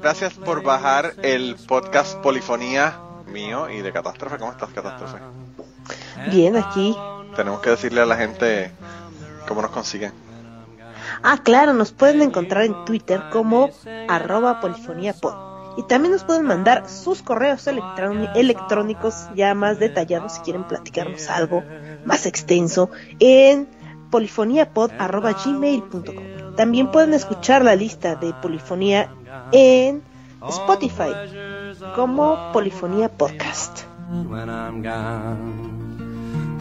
gracias por bajar el podcast Polifonía mío y de Catástrofe. ¿Cómo estás, Catástrofe? Bien, aquí. Tenemos que decirle a la gente cómo nos consiguen. Ah, claro, nos pueden encontrar en Twitter como arroba polifoniapod. Y también nos pueden mandar sus correos electrónicos ya más detallados si quieren platicarnos algo más extenso en polifoniapod.gmail.com. También pueden escuchar la lista de polifonía en Spotify como Polifonía Podcast.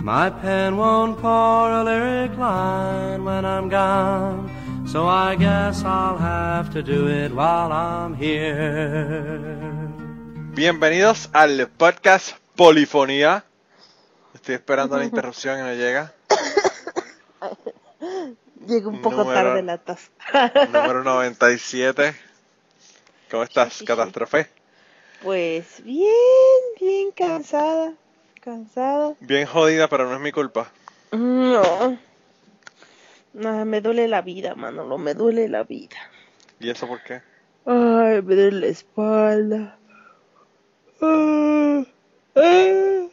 My pen won't pour a lyric line when I'm gone, so I guess I'll have to do it while I'm here. Bienvenidos al podcast Polifonía. Estoy esperando la interrupción y no llega. Llega un poco tarde la taza. número 97. ¿Cómo estás, Catástrofe? Pues bien, bien cansada. Cansada. Bien jodida, pero no es mi culpa. No. No, me duele la vida, mano, me duele la vida. ¿Y eso por qué? Ay, me duele la espalda. Ay, ay.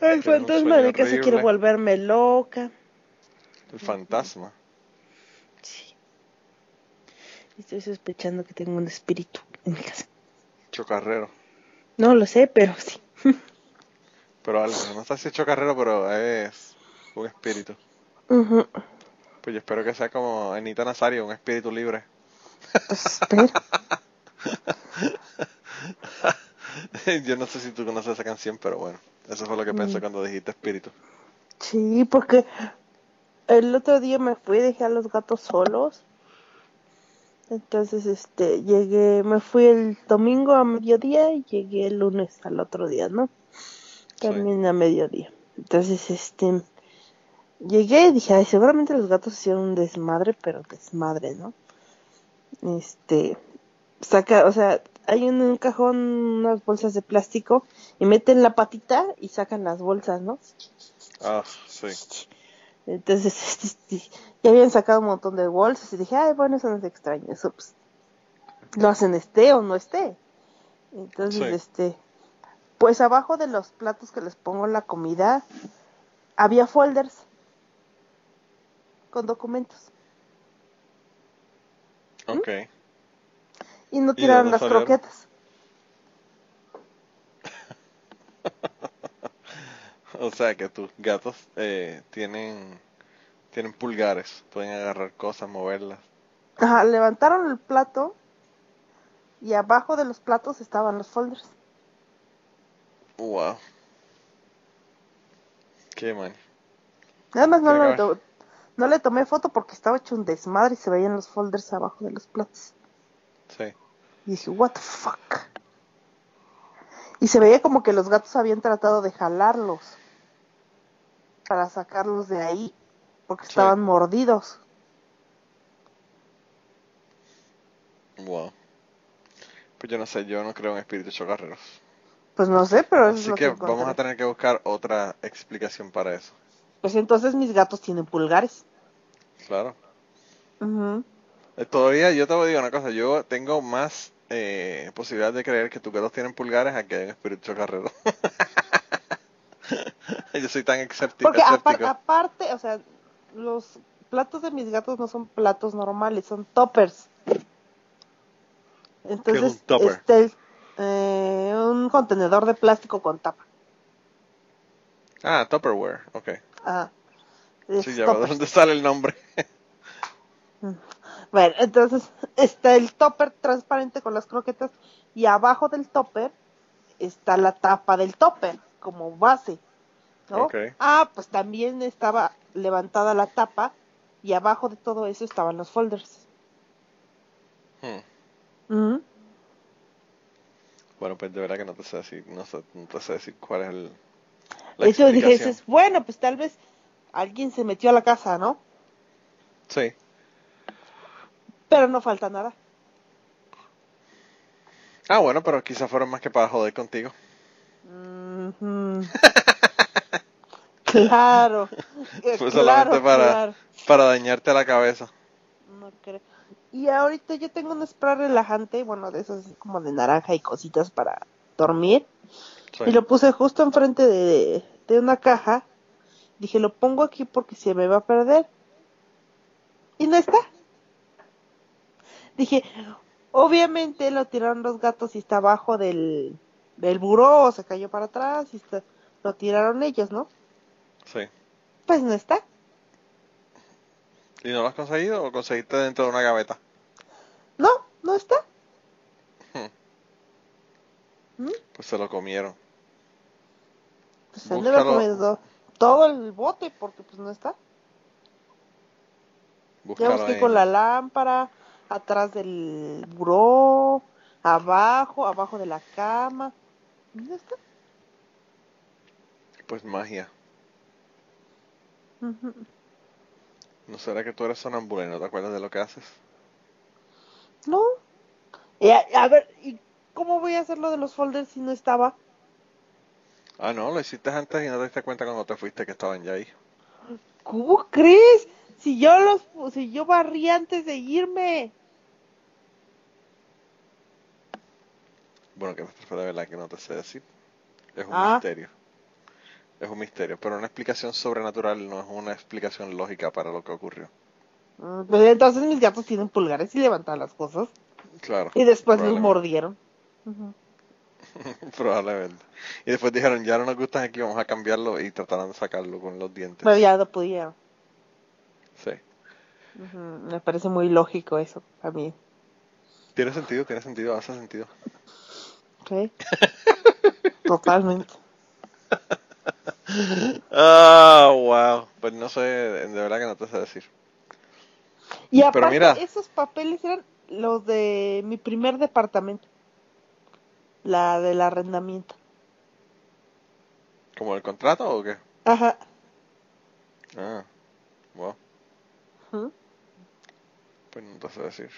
El fantasma de que se quiere volverme loca. El fantasma. Estoy sospechando que tengo un espíritu en mi casa. Chocarrero. No lo sé, pero sí. pero algo, no está así chocarrero, pero es un espíritu. Pues yo espero que sea como Anita Nazario, un espíritu libre. Pues espero. yo no sé si tú conoces esa canción, pero bueno, eso fue lo que pensé mm. cuando dijiste espíritu. Sí, porque el otro día me fui, dejé a los gatos solos. Entonces, este, llegué, me fui el domingo a mediodía y llegué el lunes al otro día, ¿no? También a mediodía. Entonces, este, llegué y dije, ay, seguramente los gatos hicieron un desmadre, pero desmadre, ¿no? Este, saca, o sea, hay en un cajón unas bolsas de plástico y meten la patita y sacan las bolsas, ¿no? Ah, sí. Entonces, ya habían sacado un montón de bolsas y dije, ay, bueno, eso no es extraño, eso pues, lo hacen esté o no esté. Entonces, este, pues abajo de los platos que les pongo la comida, había folders con documentos. ¿Mm? Ok. Y no tiraron las croquetas. O sea que tus gatos eh, tienen tienen pulgares, pueden agarrar cosas, moverlas. Ajá, levantaron el plato y abajo de los platos estaban los folders. Wow. Qué man. Nada más no, le, no le tomé foto porque estaba hecho un desmadre y se veían los folders abajo de los platos. Sí. Y dije, what the fuck. Y se veía como que los gatos habían tratado de jalarlos para sacarlos de ahí, porque estaban mordidos. Wow. Pues yo no sé, yo no creo en espíritus chocarreros. Pues no sé, pero Así que, vamos a tener que buscar otra explicación para eso. Pues entonces mis gatos tienen pulgares. Claro. Eh, todavía yo te voy a decir una cosa, yo tengo más eh, posibilidad de creer que tus gatos tienen pulgares a que hay un espíritu chocarrero. Yo soy tan escéptico. Porque aparte, o sea, los platos de mis gatos no son platos normales, son toppers. Entonces, ¿Qué es un, este, eh, un contenedor de plástico con tapa. Ah, Tupperware, ok. Ah. Sí, ya ¿de dónde sale el nombre? bueno, entonces está el topper transparente con las croquetas y abajo del topper está la tapa del topper como base. ¿No? Ah, pues también estaba levantada la tapa y abajo de todo eso estaban los folders. Hmm. Bueno, pues de verdad que no te sé decir, no, sé, te sé decir cuál es el... eso dije, bueno, pues tal vez alguien se metió a la casa, ¿no? Sí. Pero no falta nada. Ah, bueno, pero quizás fueron más que para joder contigo. claro. Fue solamente para, para dañarte la cabeza. No creo. Y ahorita yo tengo un spray relajante, bueno, de esos como de naranja y cositas para dormir. Y lo puse justo enfrente de, de una caja. Dije, lo pongo aquí porque se me va a perder. Y no está. Dije, obviamente lo tiraron los gatos y está abajo del, del buró, se cayó para atrás y lo tiraron ellos, ¿no? Sí. Pues no está. ¿Y no lo has conseguido o conseguiste dentro de una gaveta? No, no está. Hmm. ¿Mm? Pues se lo comieron. Pues se comido todo el bote porque pues no está. ya busqué con la lámpara, atrás del buró, abajo, abajo de la cama. ¿Dónde está? Pues magia. ¿No será que tú eres sonámbula y no te acuerdas de lo que haces? No. a, a, ver, ¿y cómo voy a hacer lo de los folders si no estaba? Ah, no, lo hiciste antes y no te diste cuenta cuando te fuiste que estaban ya ahí. ¿Cómo crees? Si yo los, si yo barrí antes de irme. Bueno, que de verdad que no te sé decir. Es un ah. misterio. Es un misterio, pero una explicación sobrenatural no es una explicación lógica para lo que ocurrió. Mm, pues entonces mis gatos tienen pulgares y levantan las cosas. Claro. Y después los mordieron. probablemente. Y después dijeron, ya no nos gustan aquí, vamos a cambiarlo y trataron de sacarlo con los dientes. Pero ya lo pudieron. Sí. Me parece muy lógico eso, a mí. Tiene sentido, tiene sentido, hace sentido. Sí. Totalmente. Ah, wow. Pues no sé, de verdad que no te sé decir. Y aparte, mira, esos papeles eran los de mi primer departamento. La del arrendamiento. ¿Como el contrato o qué? Ajá. Ah, wow. Pues no te sé decir.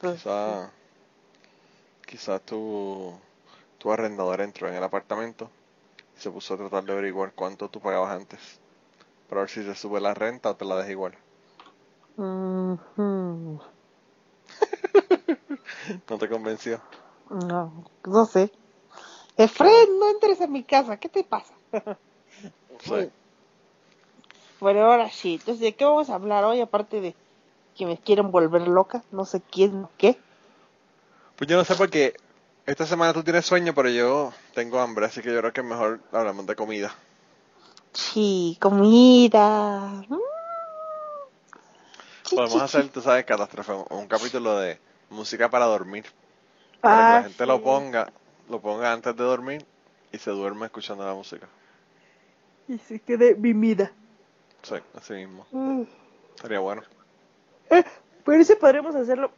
Pues quizá, quizá tu, tu arrendador entró en el apartamento y se puso a tratar de averiguar cuánto tú pagabas antes. Para ver si se sube la renta o te la deja igual. ¿No te convenció? No, no sé. Efren, no entres a mi casa, ¿qué te pasa? sí. Bueno, ahora sí, entonces, ¿de qué vamos a hablar hoy? Aparte de que me quieren volver loca, no sé quién, qué. Pues yo no sé porque esta semana tú tienes sueño, pero yo tengo hambre, así que yo creo que es mejor hablamos de comida. Sí, comida. Mm. Podemos hacer, tú sabes, catástrofe, un capítulo de música para dormir. Para que la ah, gente lo ponga, lo ponga antes de dormir y se duerme escuchando la música. Y se quede mimida. Sí, así mismo. Mm. Sería bueno. Eh, pero eso podríamos hacerlo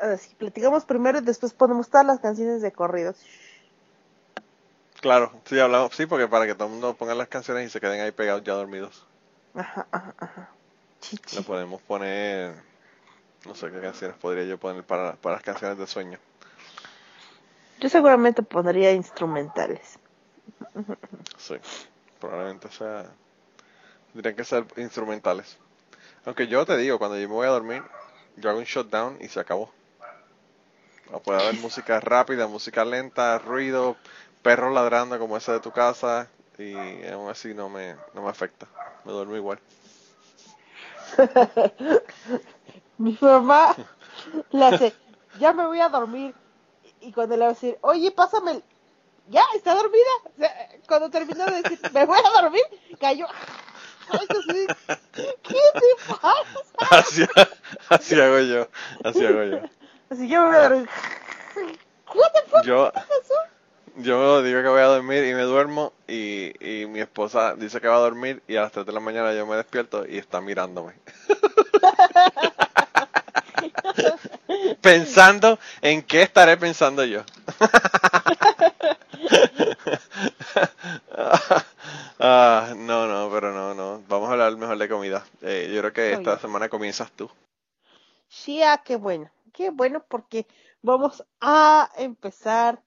así, platicamos primero y después ponemos todas las canciones de corridos. Claro, sí, hablamos, sí, porque para que todo el mundo ponga las canciones y se queden ahí pegados ya dormidos. Ajá, ajá, ajá. Le podemos poner, no sé qué canciones podría yo poner para, para las canciones de sueño. Yo seguramente pondría instrumentales. Sí, probablemente sea, tendrían que ser instrumentales. Aunque yo te digo, cuando yo me voy a dormir, yo hago un shutdown y se acabó. Puede haber música rápida, música lenta, ruido, perros ladrando como ese de tu casa y aún así no me, no me afecta. Me duermo igual. Mi mamá le hace, ya me voy a dormir. Y cuando le va a decir, oye, pásame Ya, está dormida. cuando terminó de decir, me voy a dormir, cayó. ¿Qué te pasa? Así, hago yo, así hago yo. Así yo me voy a dormir. Yo, yo digo que voy a dormir y me duermo y, y mi esposa dice que va a dormir y a las 3 de la mañana yo me despierto y está mirándome. pensando en qué estaré pensando yo. ah, no, no, pero no, no. Vamos a hablar mejor de comida. Eh, yo creo que esta semana comienzas tú. Sí, ah, qué bueno. Qué bueno porque vamos a empezar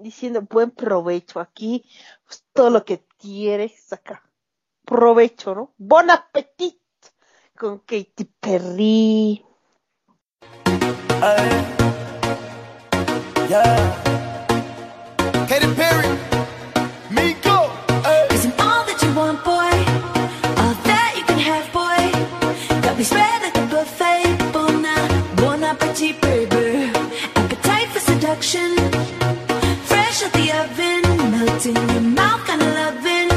diciendo buen provecho aquí. Pues, todo lo que quieres acá. Provecho, ¿no? Bon appetit. con Katy Perry. Yeah. Katy Perry, Miko. Isn't all that you want, boy? All that you can have, boy. Got me spread bon appetit. Appetite for seduction. Fresh out the oven, melting in your mouth, kind of loving.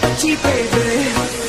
Bon appetit, baby.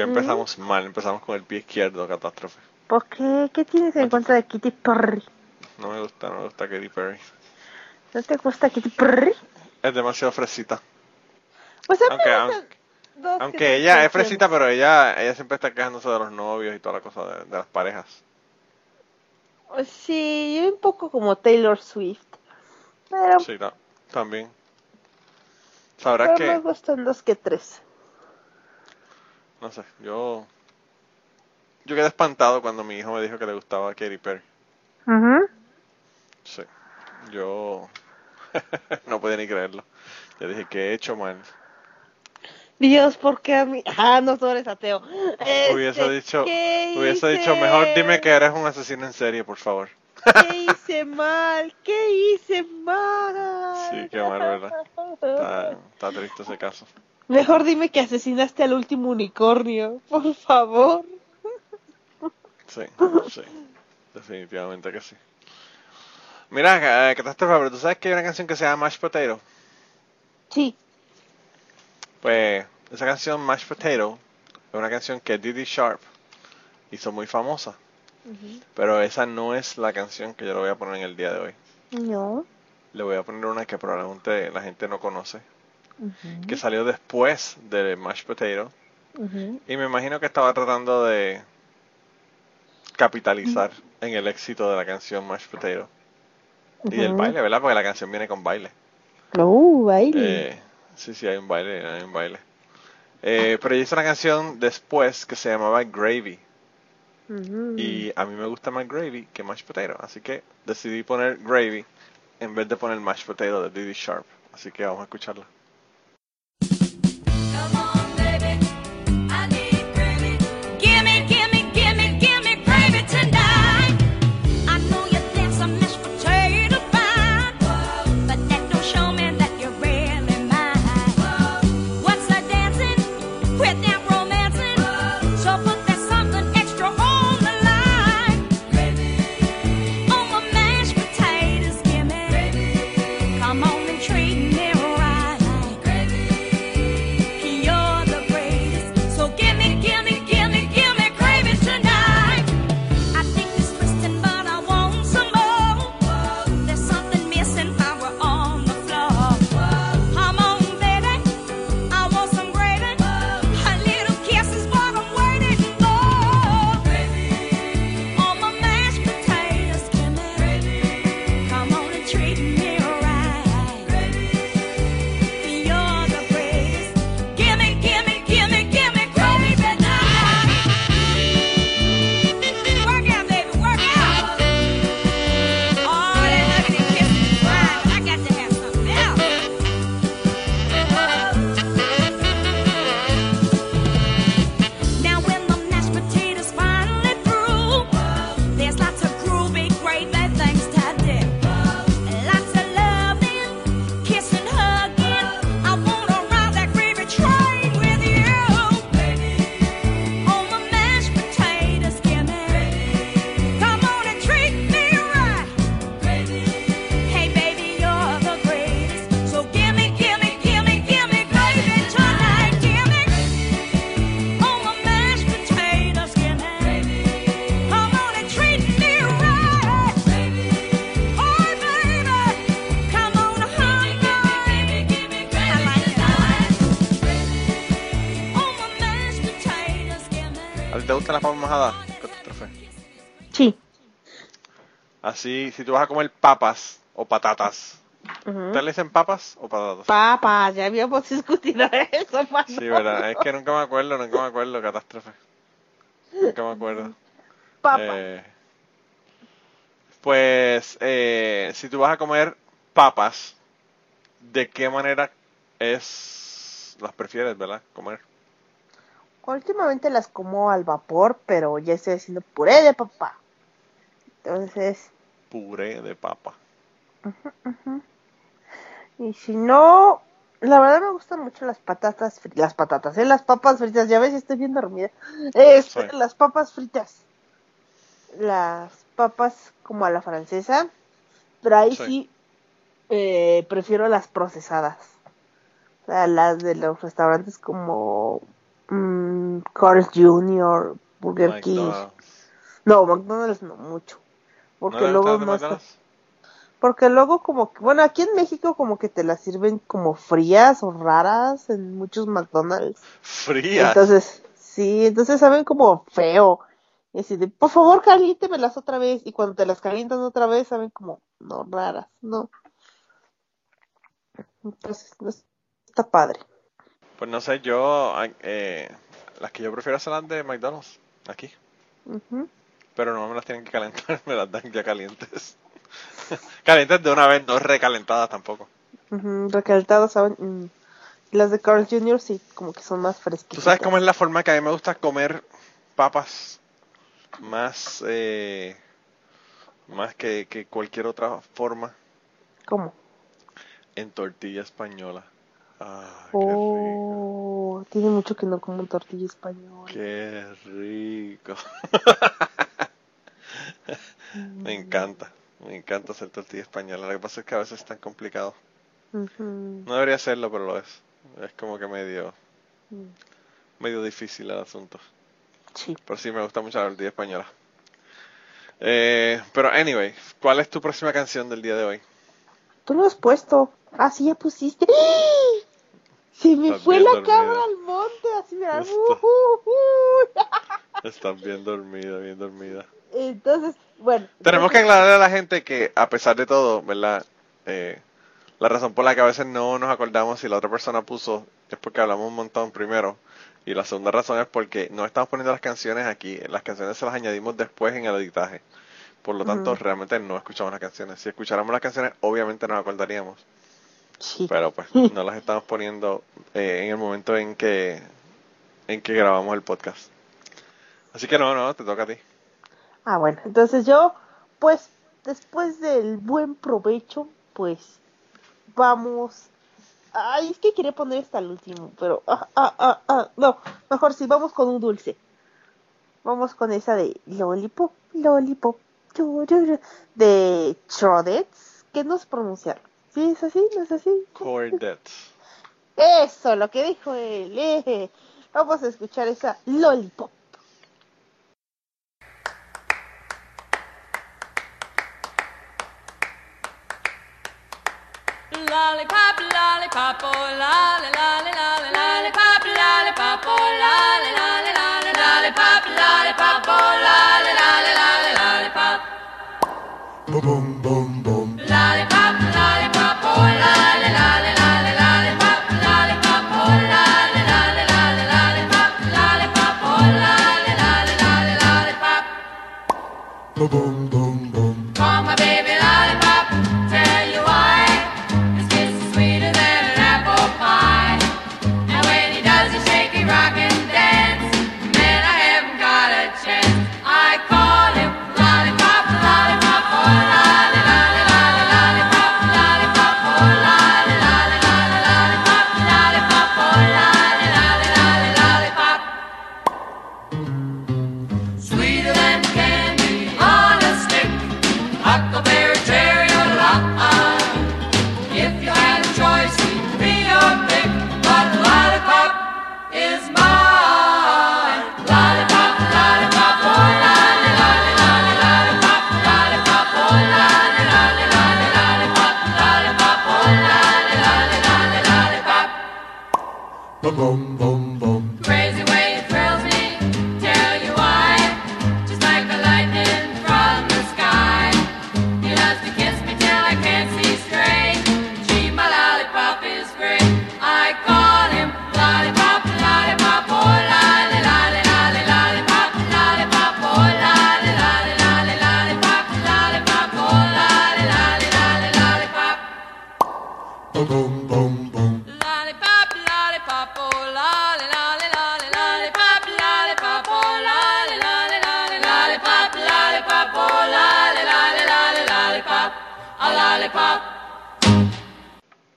Ya empezamos mal, empezamos con el pie izquierdo, catástrofe. ¿Por qué? ¿Qué tienes en contra de Katy Perry? No me gusta, no me gusta Katy Perry. ¿No te gusta Katy Perry? Es demasiado fresita. Pues Aunque- aunque- Aunque ella es fresita, pero ella ella siempre está quejándose de los novios y toda la cosa de, de las parejas. Sí, yo un poco como Taylor Swift. Pero, Sí, ta- también. Sabrás pero que, me gustan dos que tres. No sé, yo yo quedé espantado cuando mi hijo me dijo que le gustaba Katy Perry. Ujú. Sí. Yo no podía ni creerlo. Yo dije, ¿qué he hecho mal? Dios, ¿por qué a mí? Ah, no, tú eres ateo. Hubiese Este, dicho, ¿qué hubiese hice? dicho, mejor dime que eres un asesino en serie, por favor. ¿Qué hice mal? ¿Qué hice mal? Sí, qué mal, ¿verdad? Está, está triste ese caso. Mejor dime que asesinaste al último unicornio, por favor. Sí, sí. Definitivamente que sí. Mira, eh, catástrofe, pero tú sabes que hay una canción que se llama Mashed Potato. Sí. Pues esa canción Mashed Potato es una canción que Diddy Sharp hizo muy famosa. Pero esa no es la canción que yo le voy a poner en el día de hoy. No. Le voy a poner una que probablemente la gente no conoce. Que salió después de Mashed Potato. Y me imagino que estaba tratando de capitalizar en el éxito de la canción Mashed Potato. Y del baile, ¿verdad? Porque la canción viene con baile. Uh, baile. Eh, sí, sí, hay un baile, hay un baile. Eh, pero hizo una canción después que se llamaba Gravy. Y a mí me gusta más Gravy que Mashed Potato. Así que decidí poner Gravy en vez de poner Mashed Potato de Diddy Sharp. Así que vamos a escucharla. Así, si tú vas a comer papas o patatas. ¿ustedes le dicen papas o patatas? Papas, ya habíamos discutido eso. Sí, verdad, es que nunca me acuerdo, nunca me acuerdo, catástrofe. Nunca me acuerdo. Papas. Eh, pues, eh, si tú vas a comer papas, ¿de qué manera es las prefieres, verdad? Comer. Últimamente las como al vapor, pero ya estoy haciendo puré de papá. Entonces, Puré de papa. y si no, la verdad me gustan mucho las patatas fritas, las patatas, ¿eh? las papas fritas, ya ves, estoy bien dormida. Este, Sí. Las papas fritas. Las papas como a la francesa, pero ahí Sí. sí, eh, prefiero las procesadas. O sea, las de los restaurantes como mm, Carl's Jr., Burger King. No, McDonald's no mucho. ¿No Porque luego no está-? Porque luego como que, bueno, aquí en México como que te las sirven como frías o raras en muchos McDonald's. Frías. Entonces, sí, entonces saben como feo. Y así de, por favor, caliéntemelas otra vez. Y cuando te las calientan otra vez, saben como, no, raras, no. Entonces, no está padre. Pues no sé, yo, eh, las que yo prefiero son las de McDonald's, aquí. Ujú. Pero no me las tienen que calentar, me las dan ya calientes. calientes de una vez, no recalentadas tampoco. Recalentadas, saben. mm. Las de Carl Jr. sí, como que son más fresquitas. ¿Tú sabes cómo es la forma que a mí me gusta comer papas más, eh, más que, que cualquier otra forma? ¿Cómo? En tortilla española. Ah, qué rico. Oh, tiene mucho que no como tortilla española. Qué rico. me encanta. Me encanta hacer tortilla española. Lo que pasa es que a veces es tan complicado. No debería hacerlo, pero lo es. Es como que medio, medio difícil el asunto. Sí. Pero sí me gusta mucho la melodía española. Eh, pero anyway, ¿cuál es tu próxima canción del día de hoy? Tú lo has puesto. Así ya pusiste. Se me Estás fue la dormida. cabra al monte. Así me. Está- Estás bien dormida, bien dormida. Entonces, bueno. Tenemos que aclararle a la gente que, a pesar de todo, ¿verdad? Eh, la razón por la que a veces no nos acordamos si la otra persona puso es porque hablamos un montón primero. Y la segunda razón es porque no estamos poniendo las canciones aquí. Las canciones se las añadimos después en el editaje. Por lo tanto, realmente no escuchamos las canciones. Si escucháramos las canciones, obviamente nos acordaríamos. Sí. Pero pues no las estamos poniendo eh, en el momento en que, en que grabamos el podcast. Así que no, no, te toca a ti. Ah, bueno, entonces yo, pues, después del buen provecho, pues, vamos. Ay, es que quería poner esta al último, pero, ah, ah, ah, ah, no, mejor sí, vamos con un dulce. Vamos con esa de Lollipop, Lollipop, de Trodets, que no es pronunciar. ¿Sí es así? ¿No es así? Cordets. Eso, lo que dijo él. eh. Vamos a escuchar esa Lollipop. Lollipop, lollipop, oh lolly, lolly, lolly, lollipop, lollipop, oh lolly, lolly, lolly, lollipop, lollipop, oh lolly, lolly, lolly, lollipop. Boom, boom, boom. Lollipop, lollipop, oh lolly, lolly, lolly, lollipop, lollipop, oh lolly, lolly, lolly, lollipop, lollipop, oh lolly, lolly, lolly, lollipop. Boom, boom, boom.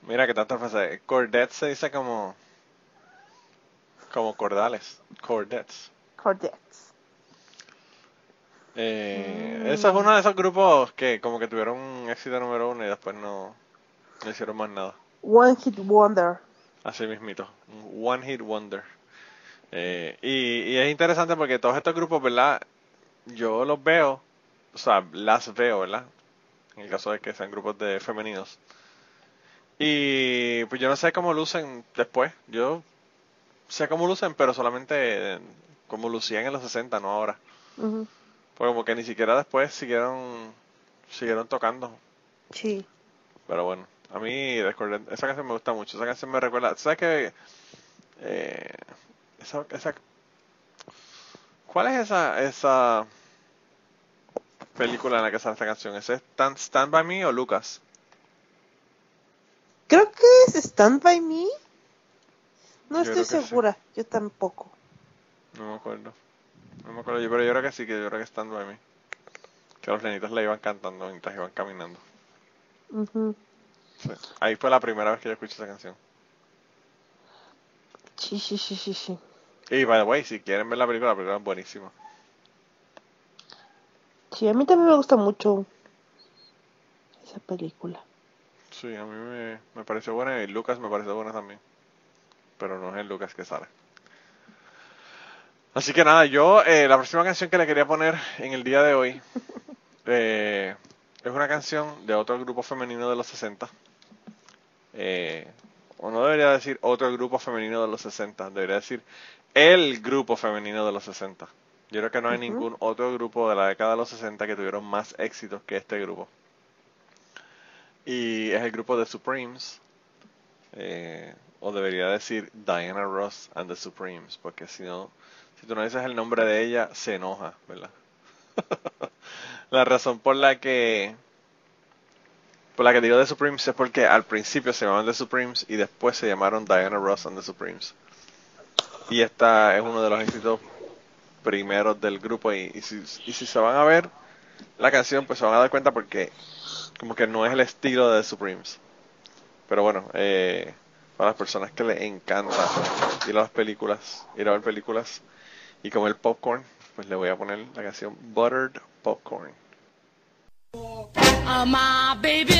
Mira que tanto frase. Cordets se dice como. Como cordales. Cordets. Cordets. Eh, Eso es uno de esos grupos que como que tuvieron un éxito número uno y después no, no hicieron más nada. One Hit Wonder. Así mismito. One Hit Wonder. Eh, y, y es interesante porque todos estos grupos, ¿verdad? Yo los veo, o sea, las veo, ¿verdad? En el caso de que sean grupos de femeninos. Y pues yo no sé cómo lucen después. Yo sé cómo lucen, pero solamente como lucían en los 60, no ahora. Ujú. Porque como que ni siquiera después siguieron siguieron tocando. Sí. Pero bueno, a mí esa canción me gusta mucho. Esa canción me recuerda. ¿Sabes qué? Eh, esa, esa, ¿Cuál es esa, esa película en la que sale esta canción? ¿Ese es Stand, Stand By Me o Lucas? Creo que es Stand By Me. No Yo estoy sí. segura. Yo tampoco. No me acuerdo. No me acuerdo, yo, pero yo creo que sí, que yo creo que Stand By Me. Que los nenitos le iban cantando mientras iban caminando. Ujú. Sí. Ahí fue la primera vez que yo escuché esa canción. Sí, sí, sí, sí, sí. Y by the way, si quieren ver la película, la película es buenísima. Sí, a mí también me gusta mucho esa película. Sí, a mí me, me pareció buena y Lucas me pareció buena también. Pero no es el Lucas que sale. Así que nada, yo eh, la próxima canción que le quería poner en el día de hoy eh, es una canción de otro grupo femenino de los 60. Eh, o no debería decir otro grupo femenino de los 60, debería decir el grupo femenino de los 60. Yo creo que no hay ningún otro grupo de la década de los 60 que tuvieron más éxitos que este grupo. Y es el grupo de Supremes. eh, o debería decir Diana Ross and the Supremes, porque si no, si tú no dices el nombre de ella, se enoja, ¿verdad? la razón por la que por la que digo The Supremes es porque al principio se llamaban The Supremes y después se llamaron Diana Ross and the Supremes. Y esta es uno de los éxitos primeros del grupo y, si, si se van a ver la canción pues se van a dar cuenta porque como que no es el estilo de The Supremes. Pero bueno, eh, para las personas que les encanta ir a las películas, ir a ver películas y comer popcorn, pues le voy a poner la canción Buttered Popcorn. Uh, my baby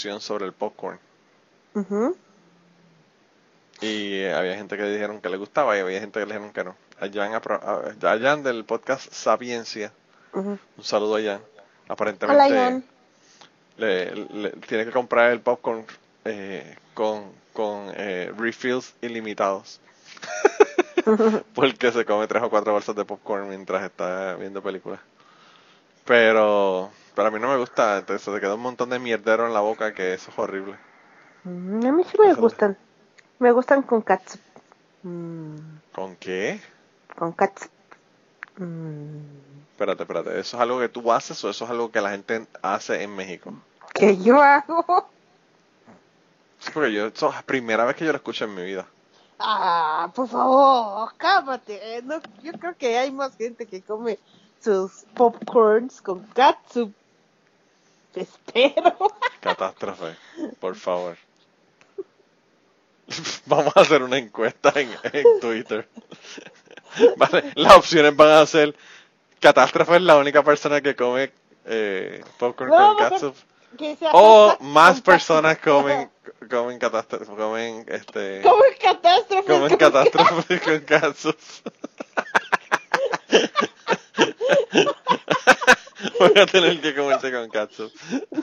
discusión sobre el popcorn. Y eh, había gente que dijeron que le gustaba y había gente que le dijeron que no. A Jan, del podcast Sapiencia, un saludo a Jan. Aparentemente Hola, Jan. Le, le- tiene que comprar el popcorn eh, con, con eh, refills ilimitados. Porque se come tres o cuatro bolsas de popcorn mientras está viendo películas. Pero, pero a mí no me gusta, entonces se queda un montón de mierdero en la boca que eso es horrible. Mm, A mí sí me gustan. Me gustan con catsup. Mm, ¿Con qué? con catsup. Mm, Espérate, espérate. ¿Eso es algo que tú haces o eso es algo que la gente hace en México? ¿Qué yo hago? Sí, porque yo, eso es la primera vez que yo lo escucho en mi vida. Ah, por favor, cámate. No, yo creo que hay más gente que come sus popcorns con catsup. Espero. Catástrofe, por favor. Vamos a hacer una encuesta en, en Twitter. Vale, las opciones van a ser Catástrofe es la única persona que come eh, popcorn No, con catsup. O más personas comen, comen catástrofe, comen este, Comen catástrofe. comen catástrofe con catsup. Voy a tener que comerse con catsup.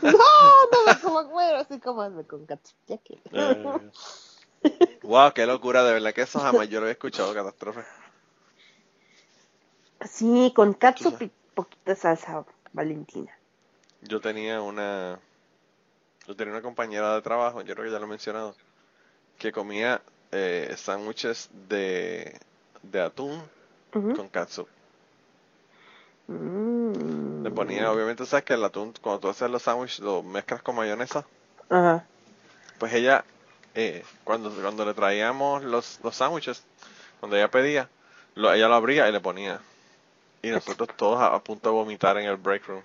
No, no me como bueno, sí comanme con catsup. Ya que. Eh, wow, qué locura, de verdad que eso jamás yo lo había escuchado, catástrofe. Sí, con catsup y poquita salsa valentina. Yo tenía una, yo tenía una compañera de trabajo, yo creo que ya lo he mencionado, que comía eh, sándwiches de, de atún con catsup. Mm. Le ponía, obviamente, sabes que el atún, cuando tú haces los sándwiches, lo mezclas con mayonesa. Ajá. Pues ella, eh, cuando, cuando le traíamos los, los sándwiches, cuando ella pedía, lo, ella lo abría y le ponía. Y nosotros todos a, a punto de vomitar en el break room.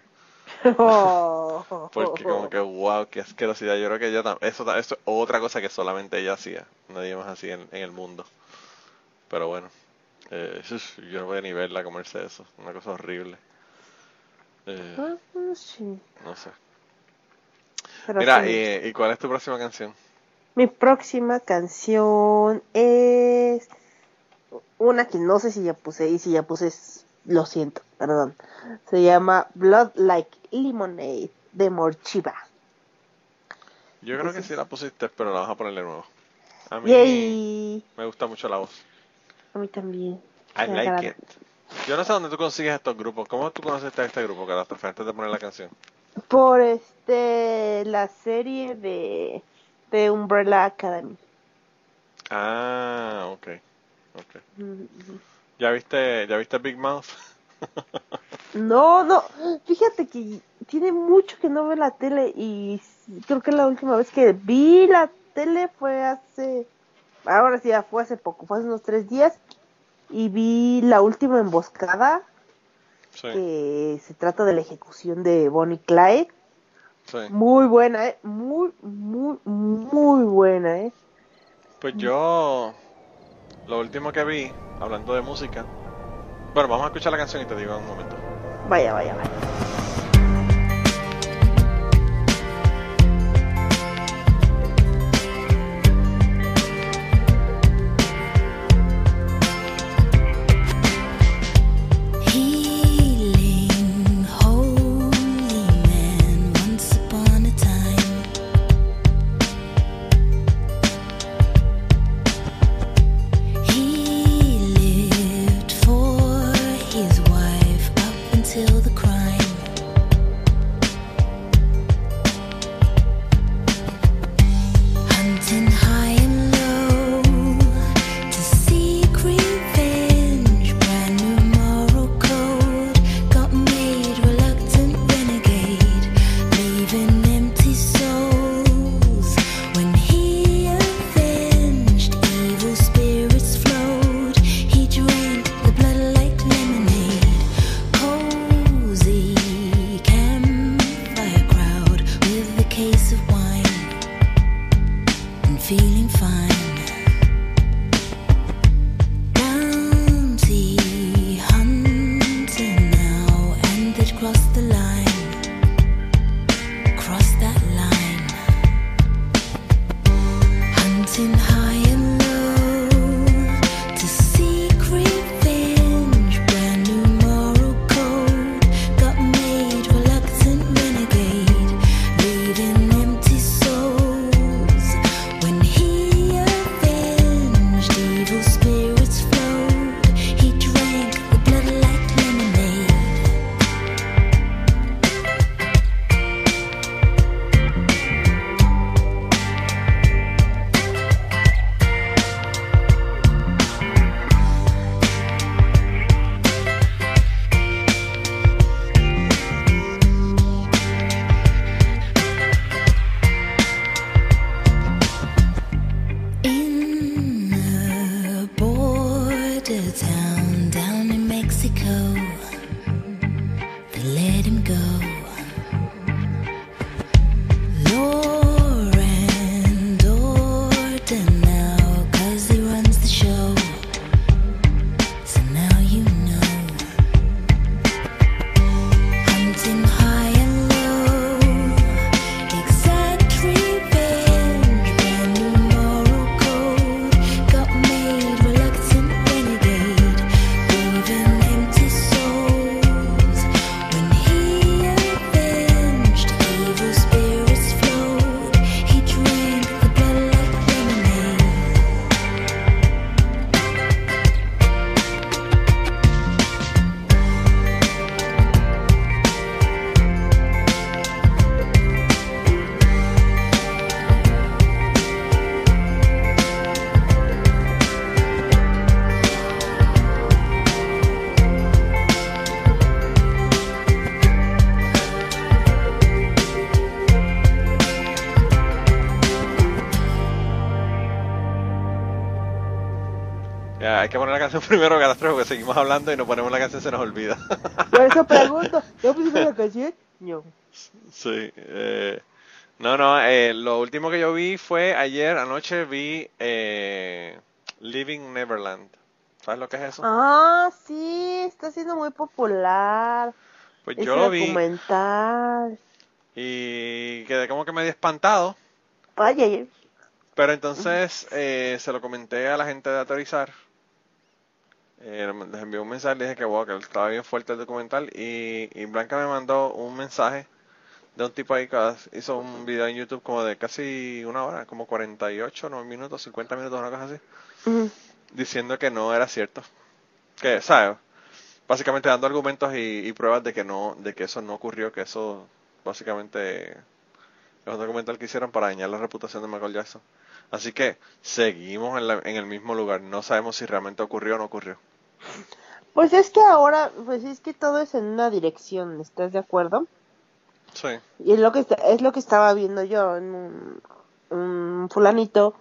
Porque como que, wow, qué asquerosidad. Yo creo que ella eso, eso es otra cosa que solamente ella hacía. Nadie más hacía en, en el mundo. Pero bueno, eh, yo no voy a ni verla comerse eso. Una cosa horrible. Eh, Ah, sí. no sé. Pero Mira, sí. eh, ¿y cuál es tu próxima canción? Mi próxima canción es una que no sé si ya puse y si ya puse es- lo siento, perdón. Se llama Blood Like Lemonade de Morchiva. Yo creo que sí la pusiste, pero la vas a poner de nuevo. A mí Yay. me gusta mucho la voz. A mí también. I like it. Yo no sé dónde tú consigues estos grupos. ¿Cómo tú conoces a este grupo, Catástrofe, antes de poner la canción? Por este la serie de de Umbrella Academy. Ah, ok. okay. Mm, ¿Ya viste, ¿Ya viste Big Mouth? No, no, fíjate que tiene mucho que no veo la tele y creo que la última vez que vi la tele fue hace, ahora sí, ya fue hace poco, fue hace unos tres días y vi la última emboscada Sí, que se trata de la ejecución de Bonnie Clyde. sí. Muy buena, eh, muy, muy, muy buena, eh. Pues yo, lo último que vi, hablando de música, bueno, vamos a escuchar la canción y te digo en un momento. Vaya, vaya, vaya. Primero, Catástrofe, porque seguimos hablando y no ponemos la canción se nos olvida. Por eso pregunto, ¿yo puse la canción? No. sí. eh, no, no, eh, lo último que yo vi fue ayer, anoche vi eh, Living Neverland. ¿Sabes lo que es eso? Ah, sí, está siendo muy popular. pues yo lo vi documental. y quedé como que medio espantado. Ay. Pero entonces eh, se lo comenté a la gente de Autorizar. Eh, les envié un mensaje, le dije que, wow, que estaba bien fuerte el documental. Y, y Blanca me mandó un mensaje de un tipo ahí que hizo un video en YouTube como de casi una hora, como 48, no minutos, 50 minutos, una cosa así, diciendo que no era cierto. Que, ¿sabes? Básicamente dando argumentos y, y pruebas de que no, de que eso no ocurrió, que eso básicamente es un documental que hicieron para dañar la reputación de Michael Jackson. Así que seguimos en, la- en el mismo lugar. No sabemos si realmente ocurrió o no ocurrió. Pues es que ahora, pues es que todo es en una dirección, ¿estás de acuerdo? Sí, Y es lo que está- es lo que estaba viendo yo en un, un fulanito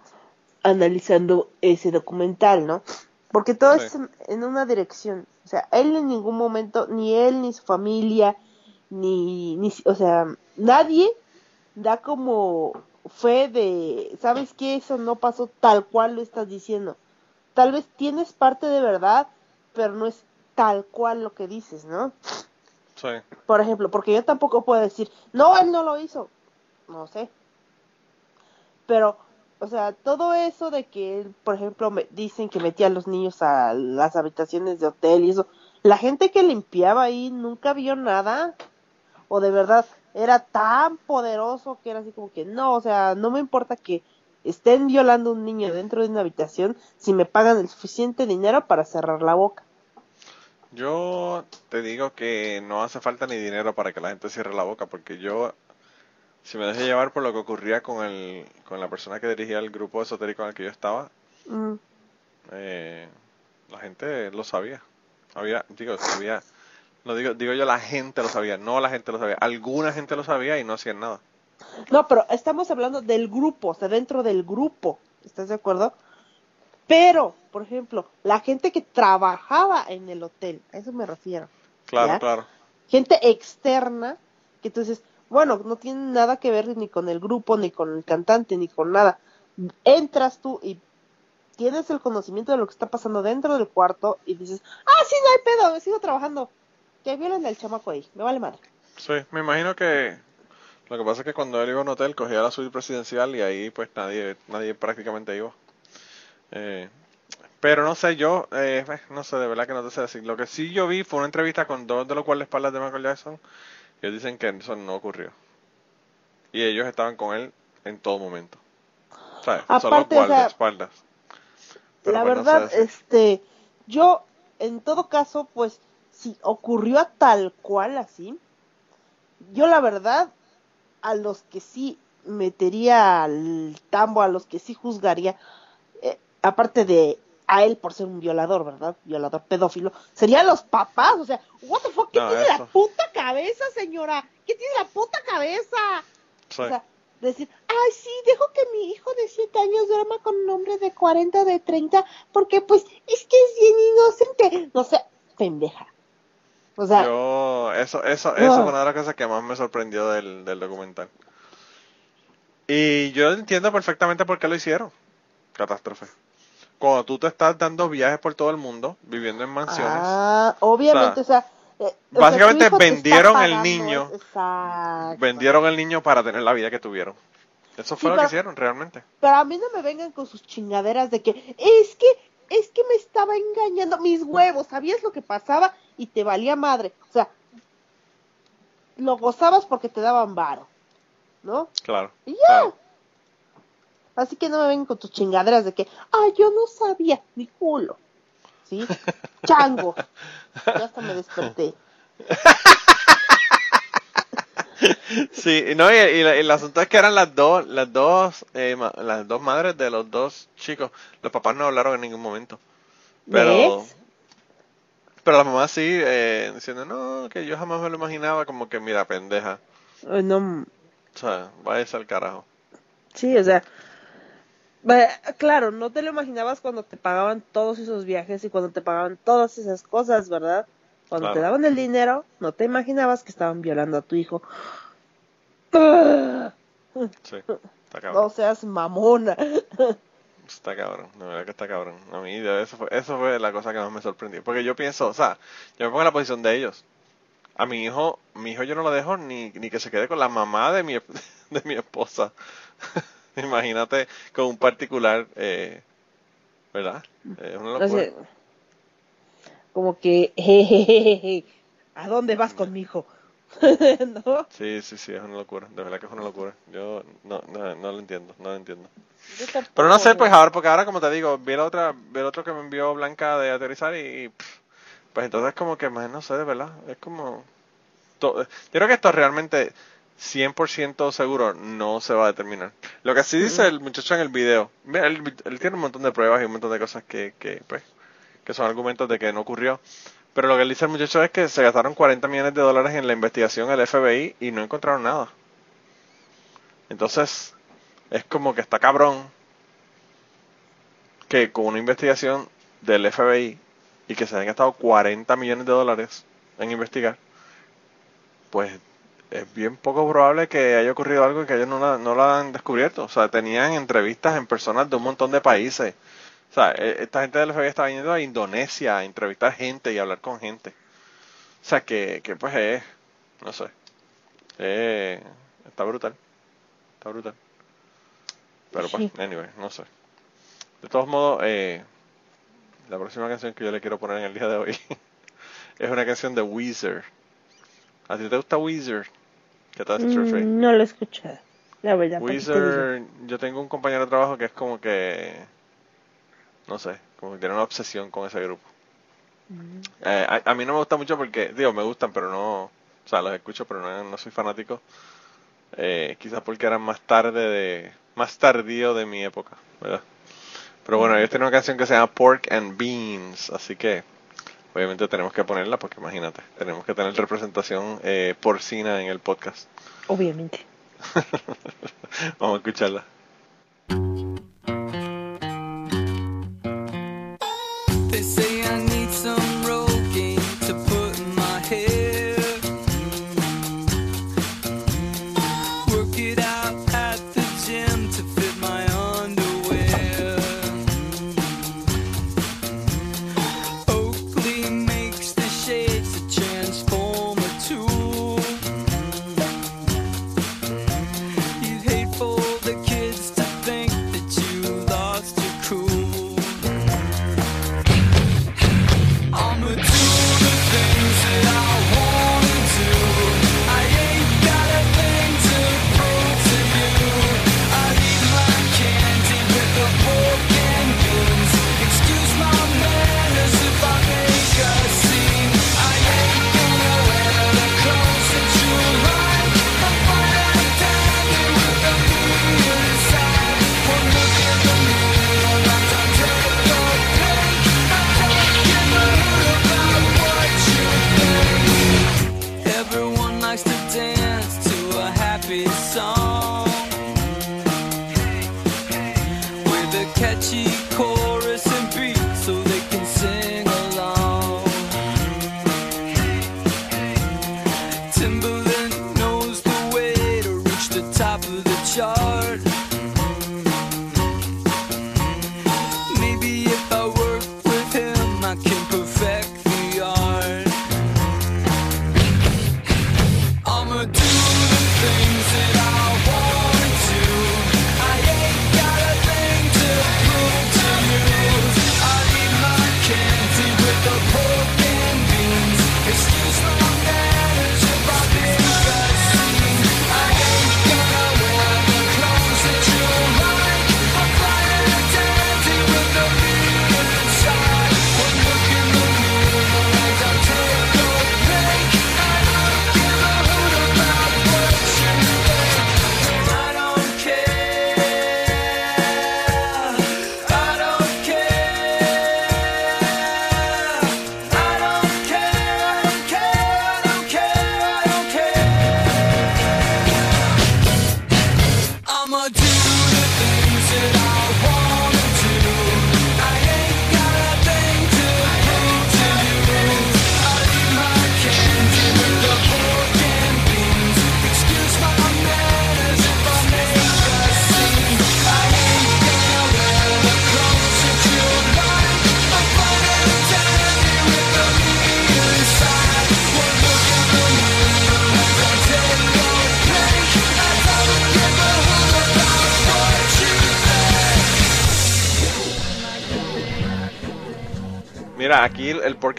analizando ese documental, ¿no? Porque todo Sí. es en, en una dirección. O sea, él en ningún momento, ni él, ni su familia, ni, ni, o sea, nadie da como fe de, ¿sabes qué? Eso no pasó tal cual lo estás diciendo. Tal vez tienes parte de verdad, pero no es tal cual lo que dices, ¿no? sí. Por ejemplo, porque yo tampoco puedo decir, no, él no lo hizo. No sé. Pero, o sea, todo eso de que él, por ejemplo, me dicen que metía a los niños a las habitaciones de hotel y eso, la gente que limpiaba ahí nunca vio nada. O de verdad, era tan poderoso que era así como que, no, o sea, no me importa que estén violando a un niño dentro de una habitación si me pagan el suficiente dinero para cerrar la boca. Yo te digo que no hace falta ni dinero para que la gente cierre la boca, porque yo, si me dejé llevar por lo que ocurría con el, con la persona que dirigía el grupo esotérico en el que yo estaba, Mm. eh, la gente lo sabía. Había, digo, sabía, no digo, digo yo la gente lo sabía, no la gente lo sabía, alguna gente lo sabía y no hacían nada. No, pero estamos hablando del grupo, o sea, dentro del grupo, ¿estás de acuerdo? Pero, por ejemplo, la gente que trabajaba en el hotel, a eso me refiero. Claro, ¿Ya? claro. Gente externa, que entonces, bueno, no tiene nada que ver ni con el grupo, ni con el cantante, ni con nada. Entras tú y tienes el conocimiento de lo que está pasando dentro del cuarto y dices, ah, sí, no hay pedo, sigo trabajando. Que violen al chamaco ahí, me vale madre. Sí, me imagino que lo que pasa es que cuando él iba a un hotel cogía la suite presidencial y ahí pues nadie, nadie prácticamente iba. Eh, pero no sé, yo, eh, eh, no sé, de verdad que no te sé decir. Lo que sí yo vi fue una entrevista con dos de los guardaespaldas de Michael Jackson y ellos dicen que eso no ocurrió. Y ellos estaban con él en todo momento. Aparte, o sea, guardaespaldas. Pero, la pues, no sé verdad, este, yo, en todo caso, pues, si ocurrió tal cual así, yo la verdad, a los que sí metería al tambo, a los que sí juzgaría, eh, aparte de a él por ser un violador, ¿verdad? Violador pedófilo, serían los papás, o sea, what the fuck, ¿qué No, tiene la puta cabeza, señora? ¿Qué tiene la puta cabeza? Sí. O sea, decir, ay, sí, dejo que mi hijo de 7 años duerma con un hombre de 40, de 30, porque pues es que es bien inocente. No sé, pendeja. O sea, Yo, eso, eso, eso Ah. fue una de las cosas que más me sorprendió del, del documental. Y yo entiendo perfectamente por qué lo hicieron. Catástrofe. Cuando tú te estás dando viajes por todo el mundo, viviendo en mansiones, ah, obviamente, o sea, eh, o sea, tu básicamente vendieron el niño. Exacto. vendieron el niño para tener la vida que tuvieron. Eso fue Sí, lo que hicieron realmente. Pero a mí no me vengan con sus chingaderas de que es que es que me estaba engañando mis huevos, sabías lo que pasaba y te valía madre. O sea, lo gozabas porque te daban varo, ¿no? Claro. Y ya. claro. Así que no me vengan con tus chingaderas de que, ah, yo no sabía, mi culo. ¿Sí? Chango. Ya hasta me desperté. Sí, y no, y, y y el asunto es que eran las dos, las dos, eh, ma- las dos madres de los dos chicos. Los papás no hablaron en ningún momento. Pero, ¿Ves? pero la mamá sí, eh, diciendo, no, que yo jamás me lo imaginaba, como que, mira, pendeja. Ay, no, O sea, váyase al carajo. sí, o sea, Claro, no te lo imaginabas cuando te pagaban todos esos viajes y cuando te pagaban todas esas cosas, ¿verdad? Cuando te daban el dinero, no te imaginabas que estaban violando a tu hijo. Sí, está cabrón. No seas mamona. Está cabrón, de verdad que está cabrón. A mí eso fue, eso fue la cosa que más me sorprendió. Porque yo pienso, o sea, yo me pongo en la posición de ellos. A mi hijo, mi hijo yo no lo dejo ni, ni que se quede con la mamá de mi, de mi esposa. Imagínate con un particular, eh, ¿verdad? Es una locura. Como que, jejejeje, ¿a dónde vas con mi hijo? ¿No? Sí, sí, sí, es una locura. De verdad que es una locura. Yo no, no, no lo entiendo, no lo entiendo. Tampoco, Pero no sé, pues ahora, porque ahora como te digo, vi la otra, vi el otro que me envió Blanca de aterrizar y, y, pues entonces como que más no sé, de verdad, es como yo creo que esto realmente 100% seguro no se va a determinar. Lo que sí dice el muchacho en el video, mira, él, él tiene un montón de pruebas y un montón de cosas que, que pues que son argumentos de que no ocurrió. Pero lo que él dice el muchacho es que se gastaron 40 millones de dólares en la investigación del FBI y no encontraron nada. Entonces, es como que está cabrón que con una investigación del FBI y que se hayan gastado 40 millones de dólares en investigar, pues es bien poco probable que haya ocurrido algo que ellos no la, no la han descubierto. O sea, tenían entrevistas en personas de un montón de países. O sea, e- esta gente del FBI estaba yendo a Indonesia a entrevistar gente y hablar con gente. O sea, que, que pues es, no sé, eh, está brutal. Está brutal. Pero pues, Sí. anyway, no sé. De todos modos, eh, la próxima canción que yo le quiero poner en el día de hoy es una canción de Weezer. ¿A ti te gusta Weezer? ¿Qué tal? Mm, No lo he escuchado. La verdad. Weezer, yo tengo un compañero de trabajo que es como que, no sé, como que tiene una obsesión con ese grupo. Eh, a, a mí no me gusta mucho porque, digo, me gustan, pero no, o sea, los escucho, pero no, no soy fanático. Eh, quizás porque eran más tarde de, más tardío de mi época, ¿verdad? Pero bueno, ellos tienen una canción que se llama Pork and Beans, así que obviamente tenemos que ponerla porque imagínate, tenemos que tener representación eh, porcina en el podcast. Obviamente. Vamos a escucharla.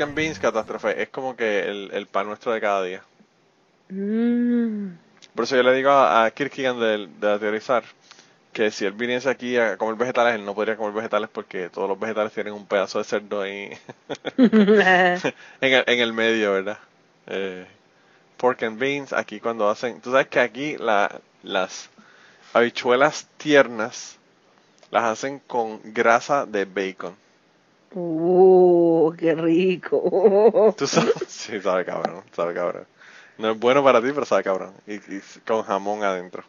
And beans catástrofe es como que el, el pan nuestro de cada día. Mm. Por eso yo le digo a, a Kierkegaard de, de teorizar que si él viniese aquí a comer vegetales, él no podría comer vegetales porque todos los vegetales tienen un pedazo de cerdo ahí en, el, en el medio, ¿verdad? Eh, pork and beans, aquí cuando hacen... Tú sabes que aquí la, las habichuelas tiernas las hacen con grasa de bacon. Uh, qué rico. Tú sabes, sí, sabe cabrón, sabe cabrón. No es bueno para ti, pero sabe cabrón. Y, y con jamón adentro.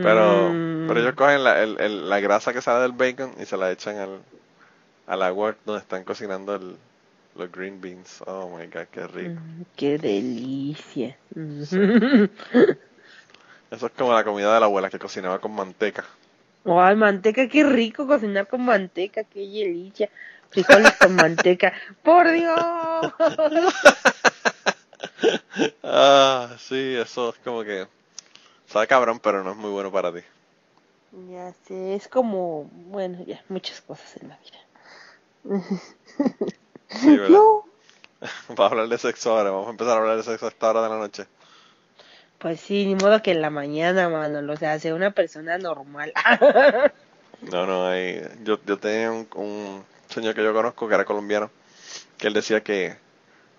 Pero, Mm. pero ellos cogen la, el- el- la grasa que sale del bacon y se la echan al, al agua donde están cocinando el, los green beans. Oh my god, qué rico. Mm, Qué delicia. Eso es como la comida de la abuela que cocinaba con manteca. Ay, manteca, qué rico cocinar con manteca, qué delicia. Frijoles con manteca. ¡Por Dios! Ah, sí, eso es como que sabe cabrón, pero no es muy bueno para ti. Ya sé, es como, bueno, ya, muchas cosas en la vida. Sí, ¿verdad? No, Vamos a hablar de sexo ahora, vamos a empezar a hablar de sexo a esta hora de la noche. pues sí, ni modo que en la mañana, mano, o sea, sea una persona normal. No, no, hay, yo, yo tenía un, un señor que yo conozco que era colombiano, que él decía que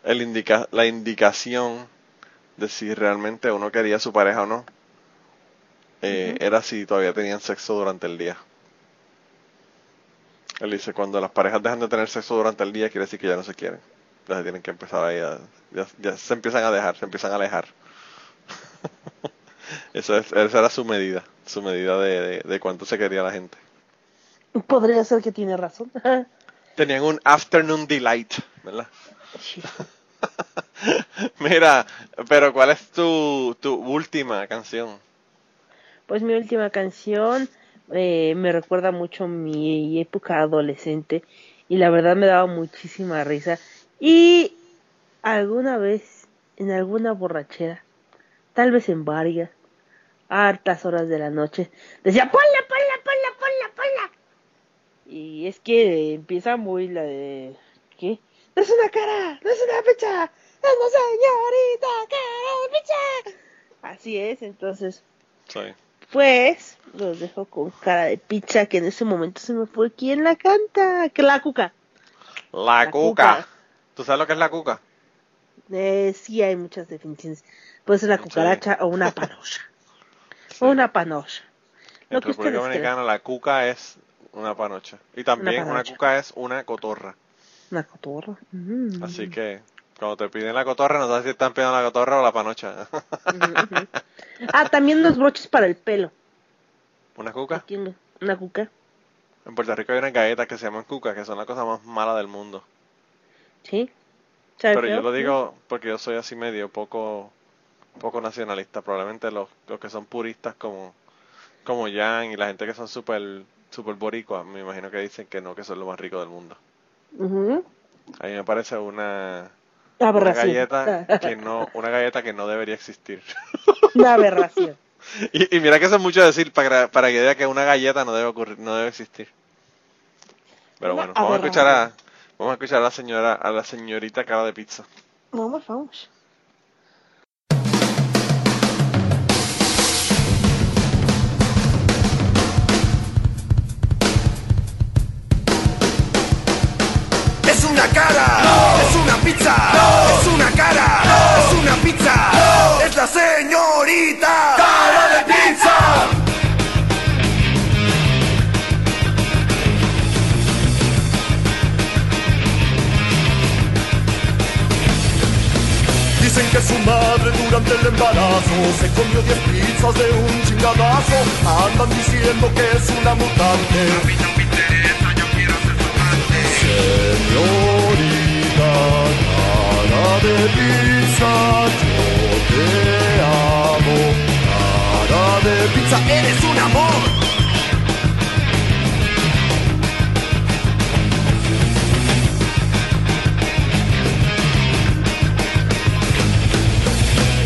el indica, la indicación de si realmente uno quería a su pareja o no, eh, era si todavía tenían sexo durante el día. Él dice, cuando las parejas dejan de tener sexo durante el día, quiere decir que ya no se quieren. Ya se tienen que empezar ahí a, ya, ya se empiezan a dejar, se empiezan a alejar. Eso es, esa era su medida, su medida de, de, de cuánto se quería la gente. Podría ser que tiene razón. Tenían un afternoon delight, ¿verdad? Mira, pero ¿cuál es tu, tu última canción? Pues mi última canción eh, me recuerda mucho mi época adolescente y la verdad me daba muchísima risa. Y alguna vez, en alguna borrachera, tal vez en varias, hartas horas de la noche, decía, ponla, ponla. Y es que empieza muy la de, ¿qué? No es una cara, no es una fecha, es una señorita cara de pizza. Así es, entonces Sí. pues los dejo con cara de pizza que en ese momento se me fue quién la canta, que la cuca. La, La cuca. cuca. ¿Tú sabes lo que es la cuca? Eh, sí hay muchas definiciones. Puede ser una cucaracha o una panocha. O una panocha. En República Dominicana la cuca es una panocha. Y también una, cuca es una cotorra. Una cotorra. Mm. Así que cuando te piden la cotorra, no sabes si están pidiendo la cotorra o la panocha. Ah, también los broches para el pelo. ¿Una cuca? Una cuca. En Puerto Rico hay unas galletas que se llaman cuca, que son la cosa más mala del mundo. ¿Sí? ¿Sabe Pero yo lo digo porque yo soy así medio poco poco nacionalista. Probablemente los, los que son puristas como, como Jan y la gente que son súper super boricua, me imagino que dicen que no, que son lo más rico del mundo. A mí me parece una, una galleta que no una galleta que no debería existir. Una aberración. y, y mira que eso es mucho decir para, para que diga que una galleta no debe ocurrir, no debe existir. Pero Una bueno, vamos a escuchar a vamos a escuchar a la señora a la señorita cara de pizza. Vamos, vamos. Una cara, es una pizza, es una cara, es una pizza, es la señorita cara de pizza. Dicen que su madre durante el embarazo se comió 10 pizzas de un chingadazo. Andan diciendo que es una mutante. Señorita, cara de pizza, yo te amo. Cara de pizza, eres un amor.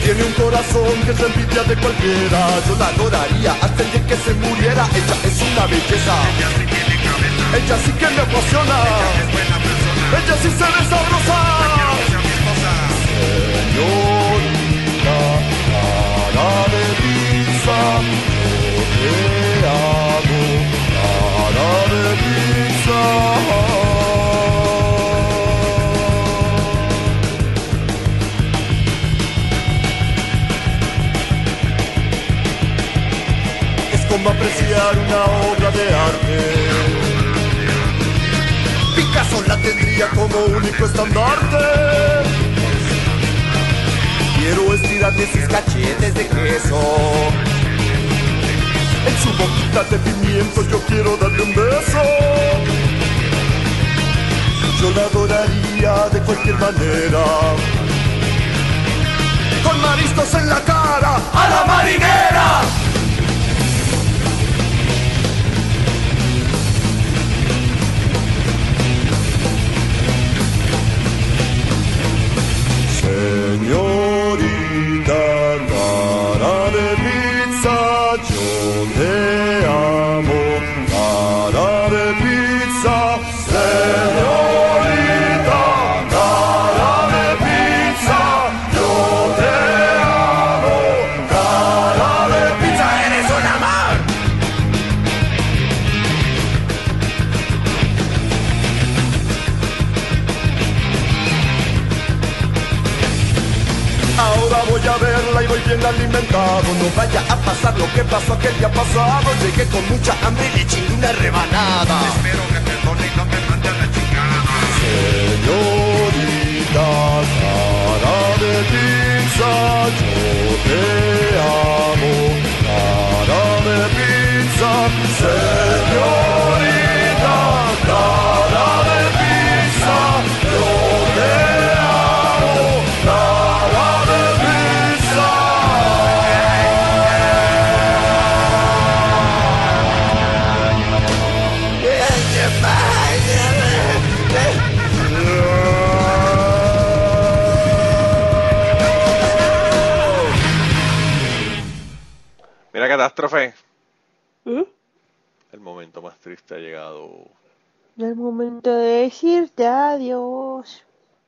Tiene un corazón que la envidia de cualquiera Yo la adoraría hasta el día que se muriera Ella es una belleza Ella sí que me apasiona ella sí se ve sabrosa. Señorita, cara de pizza, yo te amo, cara de pizza. Es como apreciar una obra de arte. Picasso la tendría como único estandarte. Quiero estirarle sus cachetes de queso. En su boquita de pimiento yo quiero darle un beso. Yo la adoraría de cualquier manera. Con mariscos en la cara, a la marinera. Yo No vaya a pasar lo que pasó aquel día pasado. Llegué con mucha hambre y le chingué una rebanada. Espero me perdone y no me mande a la chingada. Señorita, cara de pizza, yo te amo. Cara de pizza, señorita, ¿Mm? El momento más triste ha llegado. El momento de decirte adiós.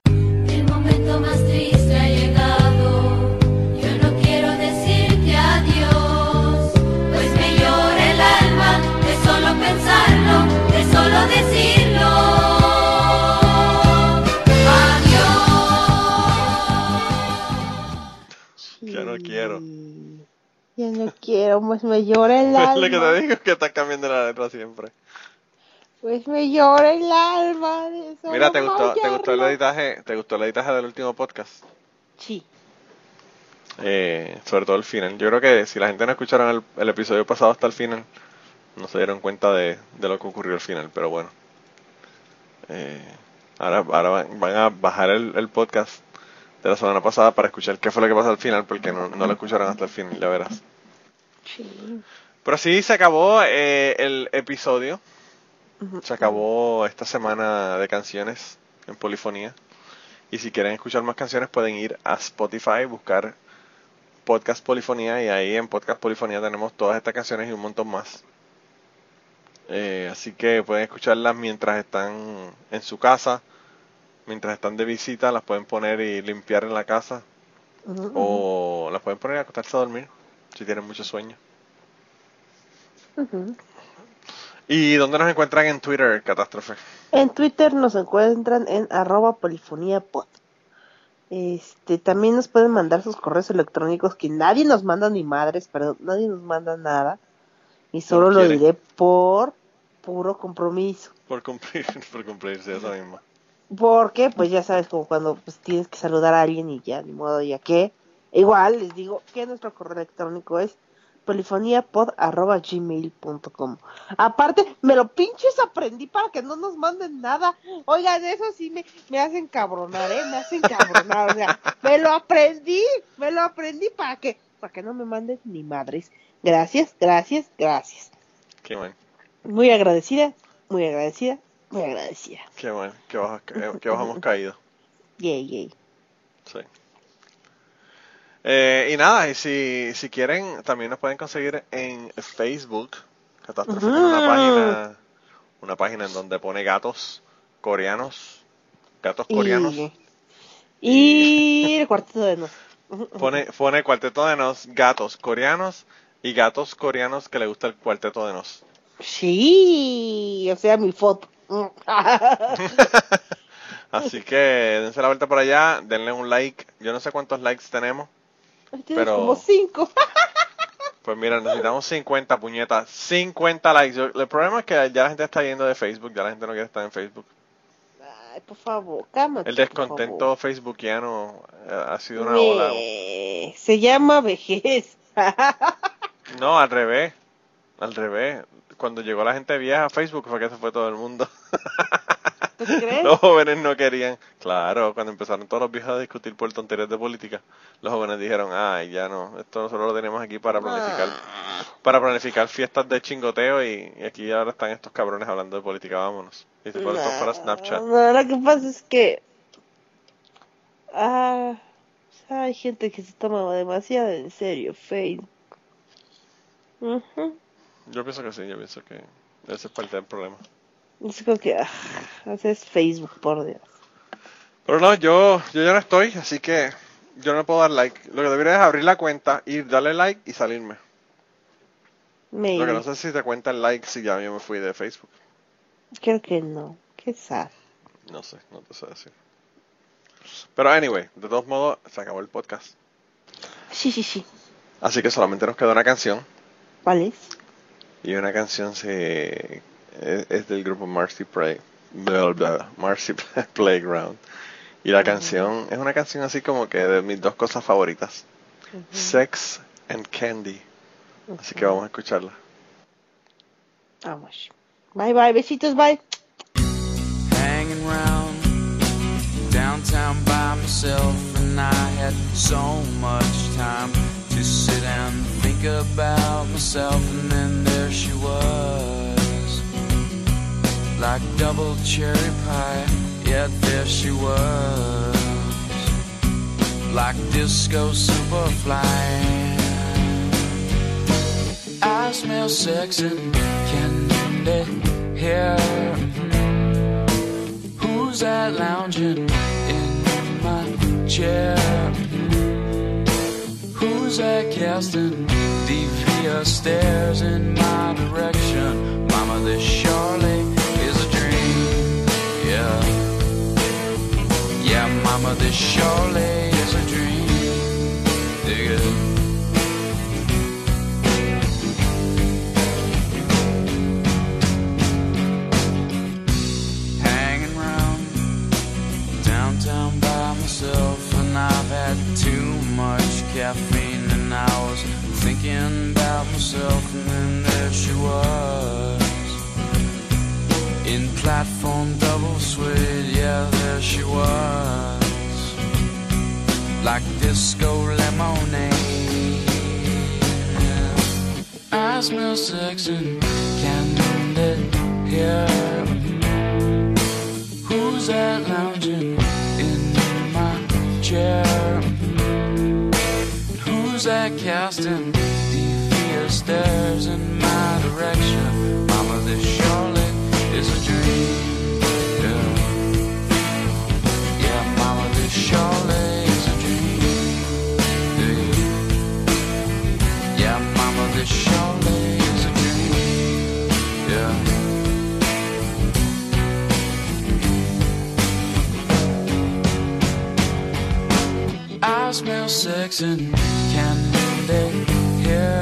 El momento más triste ha llegado. Yo no quiero decirte adiós, pues me llora el alma de solo pensarlo, de solo decirlo. Adiós. Ya no quiero. Ya no quiero, pues me llora el Lo alma. que te digo es que estás cambiando la letra siempre. Pues me llora el alma. Mira, ¿te gustó, ¿te gustó el editaje? ¿Te gustó el editaje del último podcast? Sí. Eh, sobre todo el final. Yo creo que si la gente no escucharon el, el episodio pasado hasta el final, no se dieron cuenta de, de lo que ocurrió al final, pero bueno. Eh, ahora ahora van, van a bajar el, el podcast de la semana pasada para escuchar qué fue lo que pasó al final, porque no, no lo escucharon hasta el final, ya verás. Sí. Pero sí, se acabó eh, el episodio. Se acabó esta semana de canciones en polifonía. Y si quieren escuchar más canciones pueden ir a Spotify, buscar Podcast Polifonía y ahí en Podcast Polifonía tenemos todas estas canciones y un montón más. Eh, así que pueden escucharlas mientras están en su casa, mientras están de visita, las pueden poner y limpiar en la casa o las pueden poner y acostarse a dormir si tienen mucho sueño. ¿Y dónde nos encuentran en Twitter, Catástrofe? En Twitter nos encuentran en arroba polifoniapod. Este, también nos pueden mandar sus correos electrónicos que nadie nos manda ni madres, perdón, nadie nos manda nada. Y solo lo diré por puro compromiso. Por cumplir, por cumplirse eso mismo. Porque, pues ya sabes, como cuando pues, tienes que saludar a alguien y ya, ni modo, ya que. Igual les digo que nuestro correo electrónico es polifoniapod.gmail.com Aparte, me lo pinches aprendí para que no nos manden nada. Oigan, eso sí me, me hacen cabronar, ¿eh? Me hacen cabronar. O sea, me lo aprendí, me lo aprendí para que, para que no me manden ni madres. Gracias, gracias, gracias. Qué bueno, Muy agradecida, muy agradecida, agradecida. qué bueno, que bajo, que, hemos caído. Yay, yay. Sí. Eh, y nada, y si, si quieren, también nos pueden conseguir en Facebook. Catástrofe tiene una Ujú. página, una página en donde pone gatos coreanos gatos coreanos. Y, y el cuarteto de nos. Pone, pone cuarteto de nos, gatos coreanos y gatos coreanos que le gusta el cuarteto de nos. Sí, o sea, mi foto. Así que dense la vuelta por allá, denle un like. Yo no sé cuántos likes tenemos. Pero- como cinco. Pues mira, necesitamos 50 puñetas. 50 likes. Yo- el problema es que ya la gente está yendo de Facebook, ya la gente no quiere estar en Facebook. Ay, por favor, cálmate. El descontento facebookiano eh, ha sido una ola. Se llama vejez. No, al revés. Al revés. Cuando llegó la gente vieja a Facebook fue que se fue todo el mundo. ¿Tú crees? Los jóvenes no querían. Claro, cuando empezaron todos los viejos a discutir por tonterías de política, los jóvenes dijeron, ay, ya no, esto nosotros lo tenemos aquí para planificar, Ah. para planificar fiestas de chingoteo y, y aquí ahora están estos cabrones hablando de política, vámonos. Y se fueron todos para Snapchat. No, lo que pasa es que. Ah, hay gente que se toma demasiado en serio Facebook. Ujú. Yo pienso que sí, yo pienso que ese es parte del problema. Es como que. Ah, haces Facebook, por Dios. Pero no, yo, yo ya no estoy, así que yo no puedo dar like. Lo que debería es abrir la cuenta, ir, darle like y salirme. Lo que Maybe. no sé si te cuenta el like si ya yo me fui de Facebook. Creo que no. Sad. No sé, no te sé decir. Pero anyway, de todos modos, se acabó el podcast. Sí, sí, sí. Así que solamente nos queda una canción. ¿Cuál es? Y una canción se, es, es del grupo Marcy, Play, blah, blah, Marcy Playground. Y la canción es una canción así como que de mis dos cosas favoritas. Sex and Candy. Así que vamos a escucharla. Vamos. Bye, bye. Besitos, bye. hanging round downtown by myself, and I had so much time sit and think about myself, and then there she was, like double cherry pie. Yet there she was, like disco superfly. I smell sex and candy here. Who's that lounging in my chair? That casting devious stares in my direction? Mama, this surely is a dream. Yeah. Yeah, mama, this surely is a dream. Dig it. myself, and I've had too much caffeine, thinking about myself, and then there she was in platform double suede, yeah, there she was, like disco lemonade. I smell sex and candy here. Who's that lounging in my chair? Who's that casting stares in my direction? Mama, this surely is a dream. Yeah, Mama, this is a dream. Yeah, Mama, this is a dream. Yeah. I smell sex and candy here.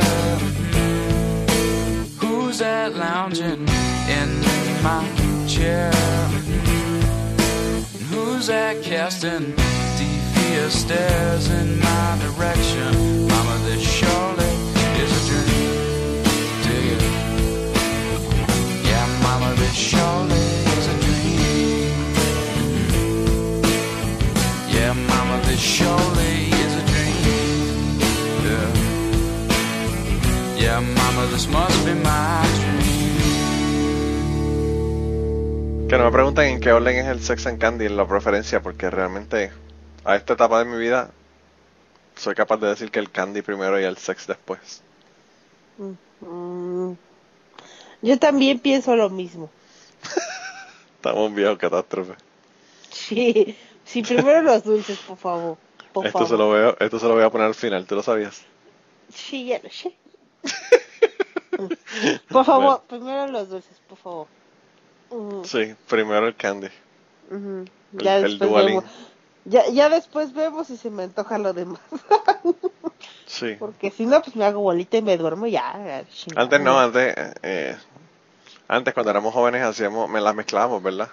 Who's that lounging in my chair? Who's that casting devious stares in my direction? Mama, this Que no me pregunten en qué orden es el Sex and Candy en la preferencia, porque realmente a esta etapa de mi vida soy capaz de decir que el candy primero y el sex después. Mm, Yo también pienso lo mismo. Estamos viejos, catástrofe. Sí, sí, primero los dulces, por favor. Por Esto favor. se lo veo, esto se lo voy a poner al final, ¿tú lo sabías? Sí, ya lo sé. Por favor, primero los dulces, por favor. Ujú, Sí, primero el candy. Ya el después vemos. Ya, ya después vemos si se me antoja lo demás. Sí. Porque si no, pues me hago bolita y me duermo ya. chingada. Antes no, antes, eh, antes cuando éramos jóvenes hacíamos, me las mezclábamos, ¿verdad?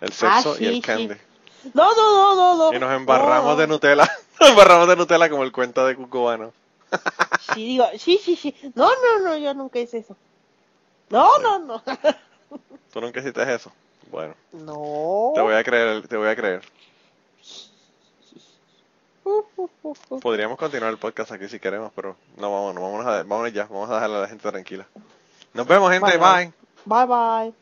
El sexo Ah, y el candy. sí. No, no, no, no, no. Y nos embarramos No. de Nutella, nos embarramos de Nutella como el cuento de Cucubano. Sí, digo, sí, sí, sí. No, no, no, yo nunca hice eso. No, no, no. ¿Tú nunca hiciste eso? Bueno, No. te voy a creer, te voy a creer. Podríamos continuar el podcast aquí si queremos, pero no, vámonos, vámonos, a, vámonos ya, vamos a dejarle a la gente tranquila. Nos vemos, gente, bye. Bye, bye.